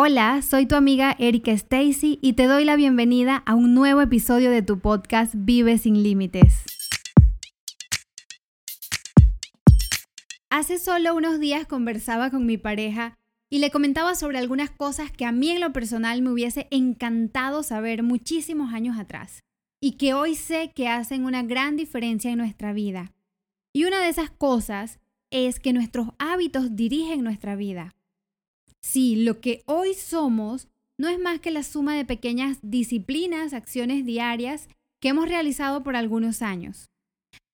Hola, soy tu amiga Erika Stacy y te doy la bienvenida a un nuevo episodio de tu podcast Vive sin Límites. Hace solo unos días conversaba con mi pareja y le comentaba sobre algunas cosas que a mí en lo personal me hubiese encantado saber muchísimos años atrás y que hoy sé que hacen una gran diferencia en nuestra vida. Y una de esas cosas es que nuestros hábitos dirigen nuestra vida. Sí, lo que hoy somos no es más que la suma de pequeñas disciplinas, acciones diarias que hemos realizado por algunos años.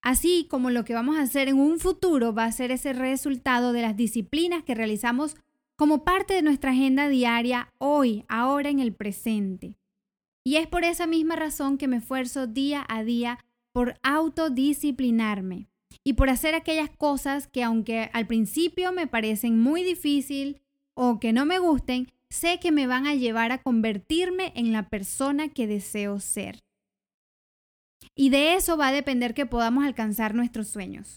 Así como lo que vamos a hacer en un futuro va a ser ese resultado de las disciplinas que realizamos como parte de nuestra agenda diaria hoy, ahora en el presente. Y es por esa misma razón que me esfuerzo día a día por autodisciplinarme y por hacer aquellas cosas que aunque al principio me parecen muy difícil o que no me gusten, sé que me van a llevar a convertirme en la persona que deseo ser. Y de eso va a depender que podamos alcanzar nuestros sueños.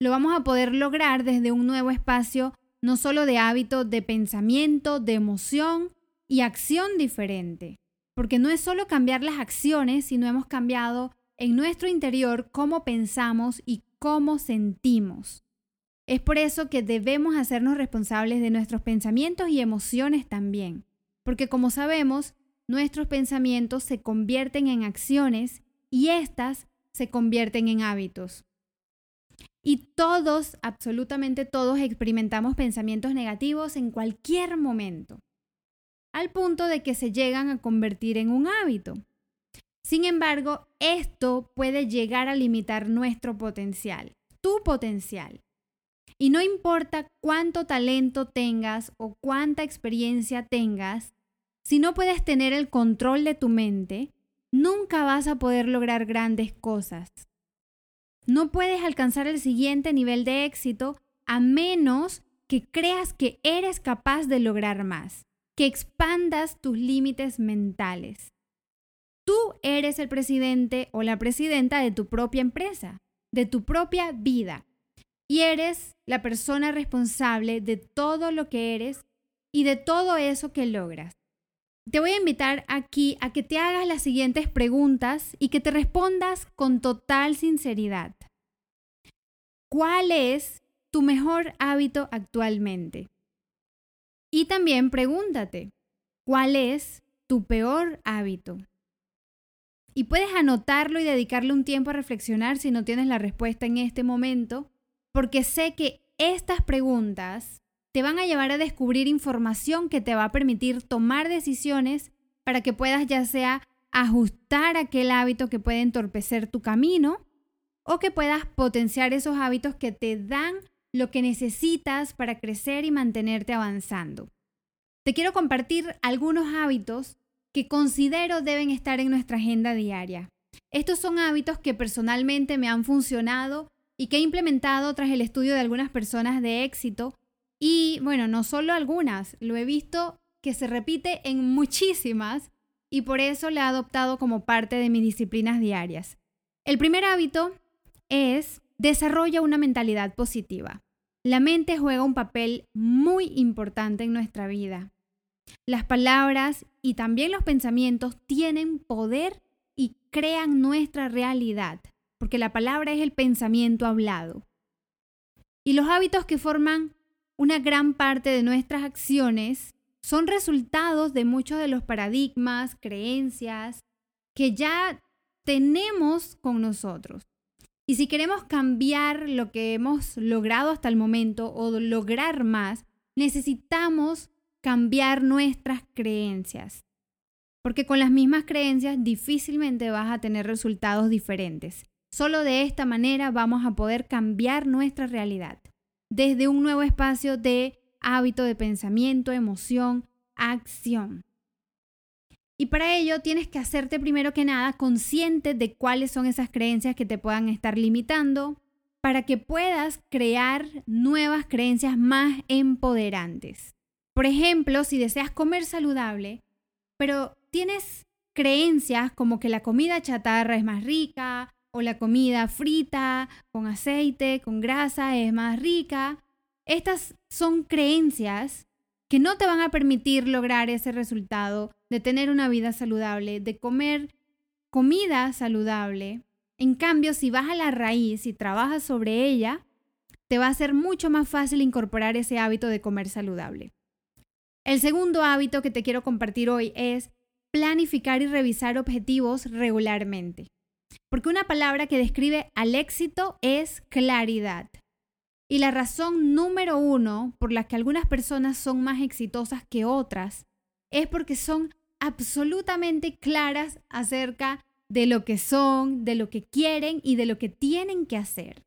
Lo vamos a poder lograr desde un nuevo espacio, no solo de hábito, de pensamiento, de emoción y acción diferente. Porque no es solo cambiar las acciones, sino hemos cambiado en nuestro interior cómo pensamos y cómo sentimos. Es por eso que debemos hacernos responsables de nuestros pensamientos y emociones también, porque como sabemos, nuestros pensamientos se convierten en acciones y éstas se convierten en hábitos. Y todos, absolutamente todos, experimentamos pensamientos negativos en cualquier momento, al punto de que se llegan a convertir en un hábito. Sin embargo, esto puede llegar a limitar nuestro potencial, tu potencial. Y no importa cuánto talento tengas o cuánta experiencia tengas, si no puedes tener el control de tu mente, nunca vas a poder lograr grandes cosas. No puedes alcanzar el siguiente nivel de éxito a menos que creas que eres capaz de lograr más, que expandas tus límites mentales. Tú eres el presidente o la presidenta de tu propia empresa, de tu propia vida y eres la persona responsable de todo lo que eres y de todo eso que logras. Te voy a invitar aquí a que te hagas las siguientes preguntas y que te respondas con total sinceridad. ¿Cuál es tu mejor hábito actualmente? Y también pregúntate, ¿cuál es tu peor hábito? Y puedes anotarlo y dedicarle un tiempo a reflexionar si no tienes la respuesta en este momento porque sé que estas preguntas te van a llevar a descubrir información que te va a permitir tomar decisiones para que puedas ya sea ajustar aquel hábito que puede entorpecer tu camino o que puedas potenciar esos hábitos que te dan lo que necesitas para crecer y mantenerte avanzando. Te quiero compartir algunos hábitos que considero deben estar en nuestra agenda diaria. Estos son hábitos que personalmente me han funcionado y que he implementado tras el estudio de algunas personas de éxito. Y bueno, no solo algunas, lo he visto que se repite en muchísimas y por eso le he adoptado como parte de mis disciplinas diarias. El primer hábito es desarrolla una mentalidad positiva. La mente juega un papel muy importante en nuestra vida. Las palabras y también los pensamientos tienen poder y crean nuestra realidad porque la palabra es el pensamiento hablado. Y los hábitos que forman una gran parte de nuestras acciones son resultados de muchos de los paradigmas, creencias que ya tenemos con nosotros. Y si queremos cambiar lo que hemos logrado hasta el momento o lograr más, necesitamos cambiar nuestras creencias. Porque con las mismas creencias difícilmente vas a tener resultados diferentes. Solo de esta manera vamos a poder cambiar nuestra realidad, desde un nuevo espacio de hábito de pensamiento, emoción, acción. Y para ello tienes que hacerte primero que nada consciente de cuáles son esas creencias que te puedan estar limitando para que puedas crear nuevas creencias más empoderantes. Por ejemplo, si deseas comer saludable, pero tienes creencias como que la comida chatarra es más rica o la comida frita, con aceite, con grasa, es más rica. Estas son creencias que no te van a permitir lograr ese resultado de tener una vida saludable, de comer comida saludable. En cambio, si vas a la raíz y trabajas sobre ella, te va a ser mucho más fácil incorporar ese hábito de comer saludable. El segundo hábito que te quiero compartir hoy es planificar y revisar objetivos regularmente. Porque una palabra que describe al éxito es claridad. Y la razón número uno por la que algunas personas son más exitosas que otras es porque son absolutamente claras acerca de lo que son, de lo que quieren y de lo que tienen que hacer.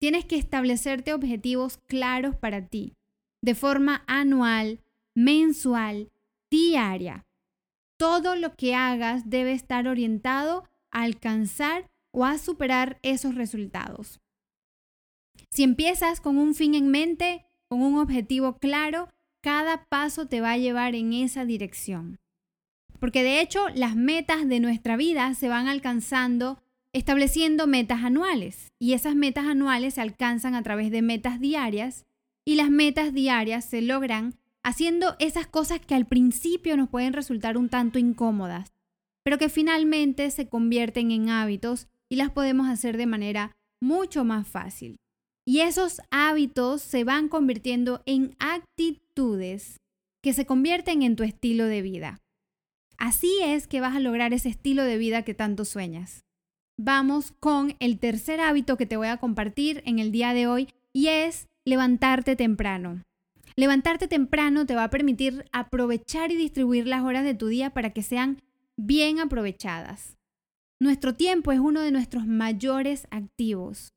Tienes que establecerte objetivos claros para ti, de forma anual, mensual, diaria. Todo lo que hagas debe estar orientado alcanzar o a superar esos resultados. Si empiezas con un fin en mente, con un objetivo claro, cada paso te va a llevar en esa dirección. Porque de hecho las metas de nuestra vida se van alcanzando estableciendo metas anuales y esas metas anuales se alcanzan a través de metas diarias y las metas diarias se logran haciendo esas cosas que al principio nos pueden resultar un tanto incómodas, pero que finalmente se convierten en hábitos y las podemos hacer de manera mucho más fácil. Y esos hábitos se van convirtiendo en actitudes que se convierten en tu estilo de vida. Así es que vas a lograr ese estilo de vida que tanto sueñas vamos con el tercer hábito que te voy a compartir en el día de hoy y es levantarte temprano. Levantarte temprano te va a permitir aprovechar y distribuir las horas de tu día para que sean bien aprovechadas. Nuestro tiempo es uno de nuestros mayores activos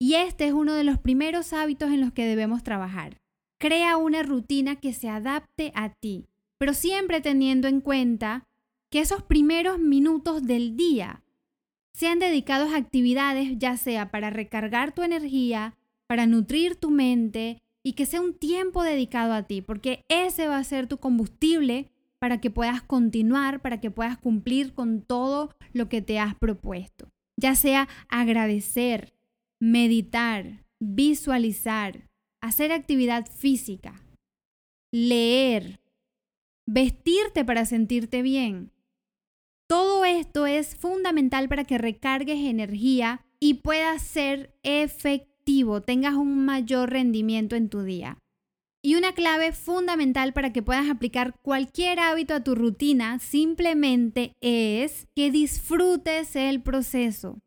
y este es uno de los primeros hábitos en los que debemos trabajar. Crea una rutina que se adapte a ti, pero siempre teniendo en cuenta que esos primeros minutos del día sean dedicados a actividades ya sea para recargar tu energía, para nutrir tu mente y que sea un tiempo dedicado a ti, porque ese va a ser tu combustible para que puedas continuar, para que puedas cumplir con todo lo que te has propuesto. Ya sea agradecer, meditar, visualizar, hacer actividad física, leer, vestirte para sentirte bien, todo esto es fundamental para que recargues energía y puedas ser efectivo, tengas un mayor rendimiento en tu día. Y una clave fundamental para que puedas aplicar cualquier hábito a tu rutina simplemente es que disfrutes el proceso.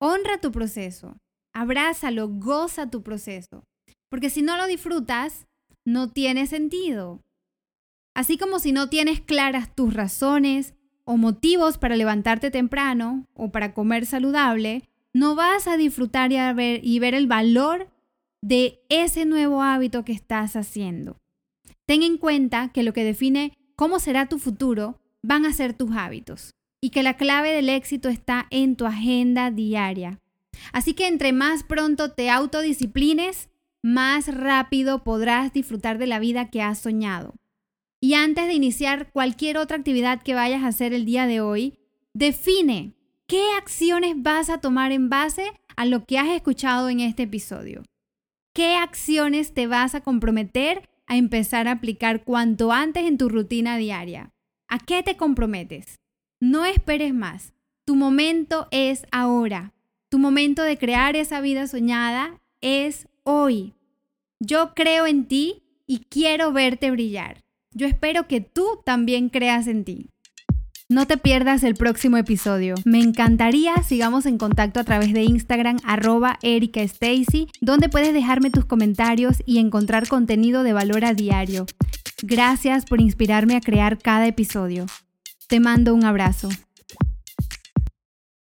Honra tu proceso, abrázalo, goza tu proceso. Porque si no lo disfrutas, no tiene sentido. Así como si no tienes claras tus razones, o motivos para levantarte temprano o para comer saludable, no vas a disfrutar y, ver, y ver el valor de ese nuevo hábito que estás haciendo. Ten en cuenta que lo que define cómo será tu futuro van a ser tus hábitos y que la clave del éxito está en tu agenda diaria. Así que entre más pronto te autodisciplines, más rápido podrás disfrutar de la vida que has soñado. Y antes de iniciar cualquier otra actividad que vayas a hacer el día de hoy, define qué acciones vas a tomar en base a lo que has escuchado en este episodio. ¿Qué acciones te vas a comprometer a empezar a aplicar cuanto antes en tu rutina diaria? ¿A qué te comprometes? No esperes más. Tu momento es ahora. Tu momento de crear esa vida soñada es hoy. Yo creo en ti y quiero verte brillar. Yo espero que tú también creas en ti. No te pierdas el próximo episodio. Me encantaría sigamos en contacto a través de Instagram arroba Erika Stacy, donde puedes dejarme tus comentarios y encontrar contenido de valor a diario. Gracias por inspirarme a crear cada episodio. Te mando un abrazo.